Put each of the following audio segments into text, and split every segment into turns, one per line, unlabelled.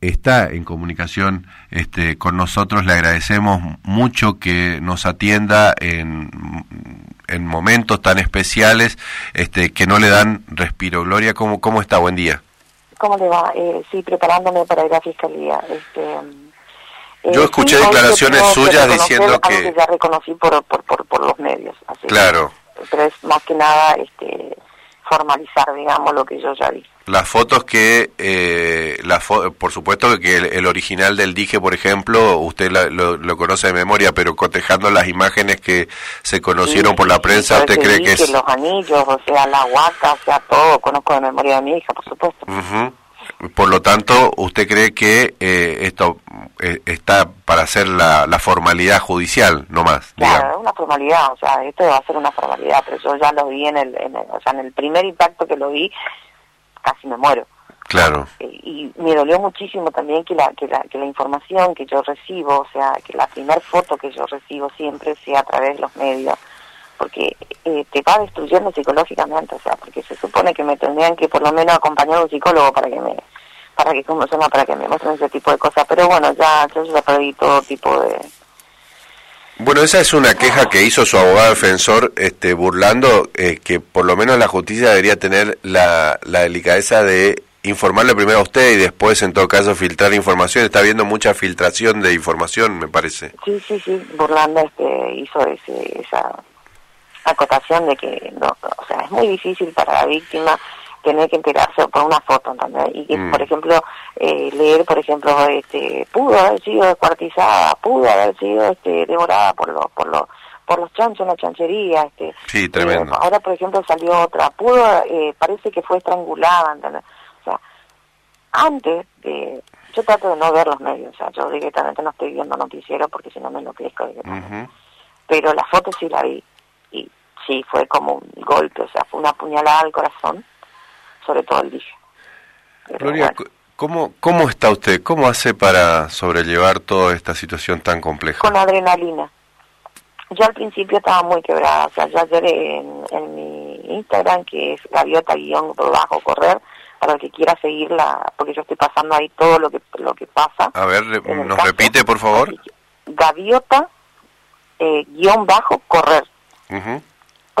está en comunicación este, con nosotros. Le agradecemos mucho que nos atienda en, en momentos tan especiales este, que no le dan respiro. Gloria, ¿cómo, cómo está? Buen día.
¿Cómo le va? Eh, sí, preparándome para ir a fiscalía. Este,
eh, Yo escuché declaraciones suyas diciendo que...
que ya reconocí por, por, por, por los medios. Así
claro.
pero es más que nada este, formalizar, digamos, lo que yo ya vi.
Las fotos que, eh, la por supuesto que el, original del dije, por ejemplo, usted lo, conoce de memoria, pero cotejando las imágenes que se conocieron por la prensa, ¿usted cree que es...?
los anillos, o sea, la huaca, o sea, todo, conozco de memoria de mi hija, por supuesto.
Por lo tanto, ¿usted cree que eh, esto eh, está para hacer la, la, formalidad judicial, no más?
Claro, es una formalidad, o sea, esto va a ser una formalidad, pero yo ya lo vi en el, en el, o sea, en el primer impacto que lo vi, casi me muero.
Claro.
Eh, y me dolió muchísimo también que la, que la, que la información que yo recibo, o sea, que la primera foto que yo recibo siempre sea a través de los medios, porque eh, te va destruyendo psicológicamente, o sea, porque se supone que me tendrían que por lo menos acompañar a un psicólogo para que me para que como se llama, para que me muestren ese tipo de cosas, pero bueno, ya yo ya perdí todo tipo de
bueno, esa es una queja que hizo su abogado defensor, este, burlando eh, que por lo menos la justicia debería tener la, la delicadeza de informarle primero a usted y después, en todo caso, filtrar información. Está habiendo mucha filtración de información, me parece.
Sí, sí, sí. Burlando este, hizo ese, esa acotación de que, no, o sea, es muy difícil para la víctima tener que enterarse por una foto, ¿entendés? Y que, mm. por ejemplo, eh, leer, por ejemplo, este, pudo haber sido descuartizada, pudo haber sido este, devorada por los, por los, por los chanchos en la chanchería, este.
Sí, tremendo.
Eh, ahora, por ejemplo, salió otra, pudo, eh, parece que fue estrangulada, ¿entendés? O sea, antes de, yo trato de no ver los medios, o sea, yo directamente no estoy viendo noticiero porque si no me enloquezco directamente. Pero la foto sí la vi, y sí, fue como un golpe, o sea, fue una puñalada al corazón sobre todo el dije.
Gloria, ¿cómo, ¿cómo está usted? ¿Cómo hace para sobrellevar toda esta situación tan compleja?
Con adrenalina. Yo al principio estaba muy quebrada, o sea, ya ayer en, mi Instagram, que es gaviota-bajo correr, para el que quiera seguirla, porque yo estoy pasando ahí todo lo que lo que pasa.
A ver, ¿nos repite, por favor?
Gaviota, eh, guion bajo, correr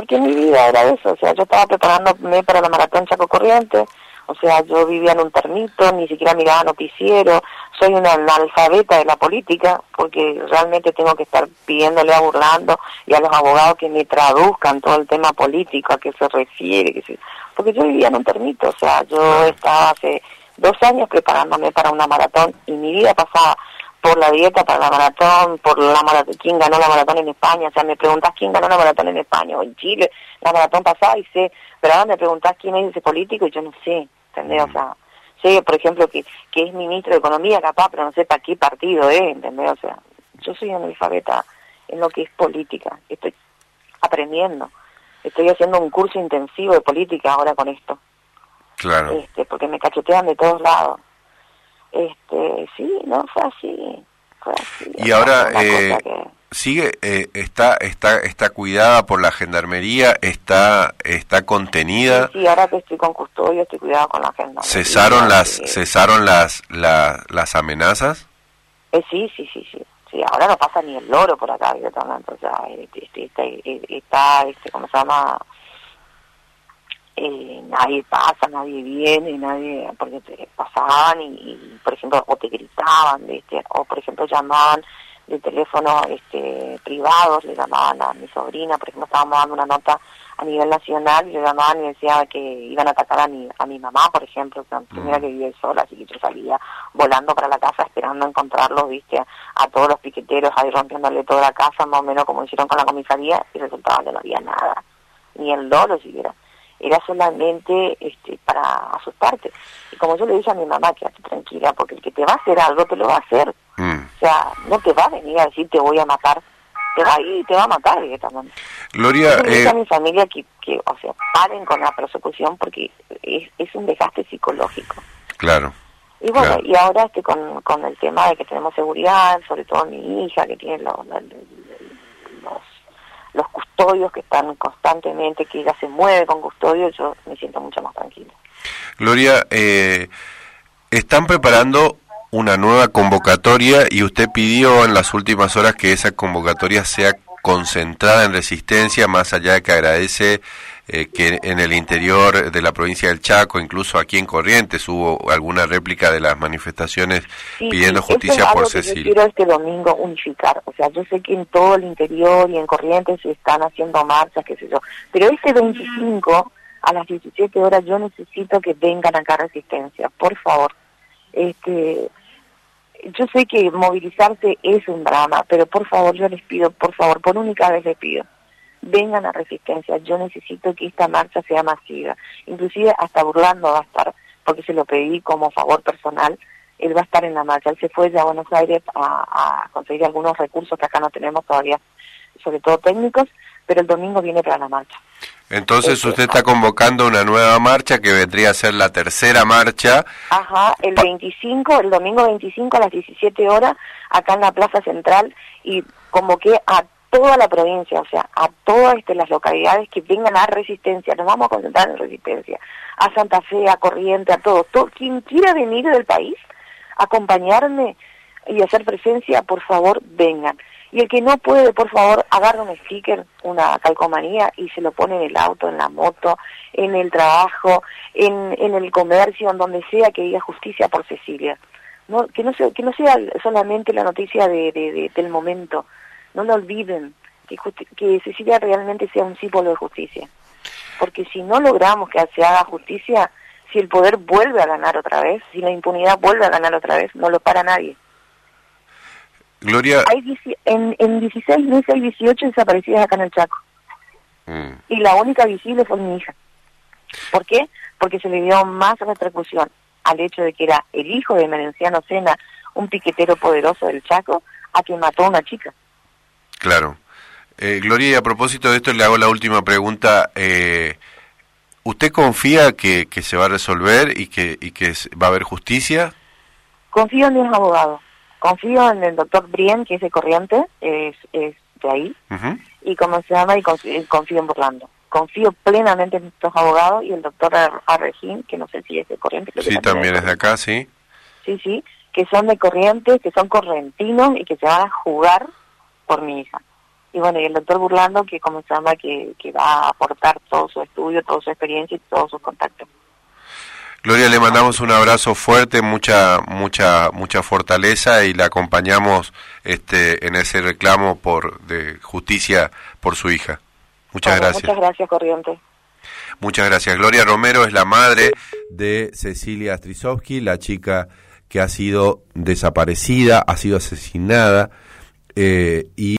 porque mi vida era eso, o sea, yo estaba preparándome para la maratón Chaco Corriente, o sea, yo vivía en un termito, ni siquiera miraba noticiero, soy una analfabeta de la política, porque realmente tengo que estar pidiéndole a Burlando y a los abogados que me traduzcan todo el tema político, a qué se refiere, que porque yo vivía en un termito, o sea, yo estaba hace dos años preparándome para una maratón y mi vida pasaba por la dieta para la maratón, por la maratón, quién ganó la maratón en España, o sea, me preguntás quién ganó la maratón en España o en Chile, la maratón pasada y sé, pero ahora me preguntás quién es ese político y yo no sé, ¿entendés? O sea, sé, por ejemplo, que, que es ministro de Economía capaz, pero no sé para qué partido es, ¿entendés? O sea, yo soy analfabeta en lo que es política, estoy aprendiendo, estoy haciendo un curso intensivo de política ahora con esto.
Claro.
Este, porque me cachetean de todos lados este sí no fue así,
y ahora eh, sigue eh, está está está cuidada por la gendarmería está está contenida.
Sí, ahora que estoy con custodio estoy cuidada con la gendarmería
cesaron las cesaron las las amenazas
eh, sí sí sí sí sí ahora no pasa ni el loro por acá directamente o sea este, este, este, está este cómo se llama eh, nadie pasa, nadie viene, nadie, porque te pasaban y, por ejemplo, o te gritaban, ¿viste? o por ejemplo llamaban de teléfono este, privados, le llamaban a mi sobrina, por ejemplo, estábamos dando una nota a nivel nacional y le llamaban y decían que iban a atacar a mi, a mi mamá, por ejemplo, que primera mm. que vive sola, así que yo salía volando para la casa esperando encontrarlos, viste, a, todos los piqueteros ahí rompiéndole toda la casa, más o menos como hicieron con la comisaría, y resultaba que no había nada, ni el dolo siquiera era solamente este, para asustarte. Y como yo le dije a mi mamá, quédate tranquila, porque el que te va a hacer algo te lo va a hacer. Mm. O sea, no te va a venir a decir te voy a matar, te va a ir y te va a matar directamente.
Gloria,
yo le dije a eh, mi familia que, que, o sea, paren con la persecución porque es, es un desgaste psicológico.
Claro.
Y bueno, y ahora este, con, con el tema de que tenemos seguridad, sobre todo mi hija que tiene los, los los custodios que están constantemente, que ella se mueve con custodios, yo me siento mucho más tranquila.
Gloria, eh, ¿están preparando una nueva convocatoria y usted pidió en las últimas horas que esa convocatoria sea concentrada en resistencia, más allá de que agradece eh, que en el interior de la provincia del Chaco, incluso aquí en Corrientes, hubo alguna réplica de las manifestaciones pidiendo justicia por Cecilia.
yo quiero este domingo unificar, o sea, yo sé que en todo el interior y en Corrientes se están haciendo marchas, qué sé yo, pero este 25 a las 17 horas yo necesito que vengan acá resistencia, por favor. Este, yo sé que movilizarse es un drama, pero por favor yo les pido, por favor, por única vez les pido, vengan a Resistencia, yo necesito que esta marcha sea masiva, inclusive hasta Burlando va a estar, porque se lo pedí como favor personal, él va a estar en la marcha, él se fue ya a Buenos Aires a, conseguir algunos recursos que acá no tenemos todavía, sobre todo técnicos, pero el domingo viene para la marcha.
Entonces este, usted está convocando una nueva marcha que vendría a ser la tercera marcha.
Ajá, el 25, el domingo 25 a las 17 horas, acá en la Plaza Central, y convoqué a toda la provincia, o sea, a todas este, las localidades que vengan a Resistencia, nos vamos a concentrar en Resistencia, a Santa Fe, a Corriente, a todo, quien quiera venir del país, acompañarme y hacer presencia, por favor, vengan. Y el que no puede, por favor, agarra un sticker, una calcomanía y se lo pone en el auto, en la moto, en el trabajo, en, en el comercio, en donde sea que diga justicia por Cecilia. No, que, no sea, que no sea solamente la noticia de, del momento, no lo olviden, que, que Cecilia realmente sea un símbolo de justicia. Porque si no logramos que se haga justicia, si el poder vuelve a ganar otra vez, si la impunidad vuelve a ganar otra vez, no lo para nadie.
Gloria...
Hay, en, en 16 meses hay 18 desaparecidas acá en el Chaco. Mm. Y la única visible fue mi hija. ¿Por qué? Porque se le dio más repercusión al hecho de que era el hijo de Merenciano Sena, un piquetero poderoso del Chaco, a quien mató a una chica.
Claro. Eh, Gloria, y a propósito de esto le hago la última pregunta. Eh, ¿Usted confía que, que, se va a resolver y que, y que va a haber justicia?
Confío en mis abogados. Confío en el doctor Brien, que es de Corriente, es, es de ahí. Y como se llama, y confío, en Burlando. Confío plenamente en estos abogados y el doctor Arregín, que no sé si es de Corriente.
sí, también es de acá, sí.
Sí, sí, que son de Corriente, que son correntinos y que se van a jugar por mi hija. Y bueno, y el doctor Burlando, que como se llama, que, que va a aportar todo su estudio, toda su experiencia y todos sus contactos.
Gloria, le mandamos un abrazo fuerte, mucha, mucha, mucha fortaleza y la acompañamos este, en ese reclamo por de justicia por su hija. Muchas gracias.
Muchas gracias, Corriente.
Muchas gracias. Gloria Romero es la madre de Cecilia Strisovsky, la chica que ha sido desaparecida, ha sido asesinada eh, y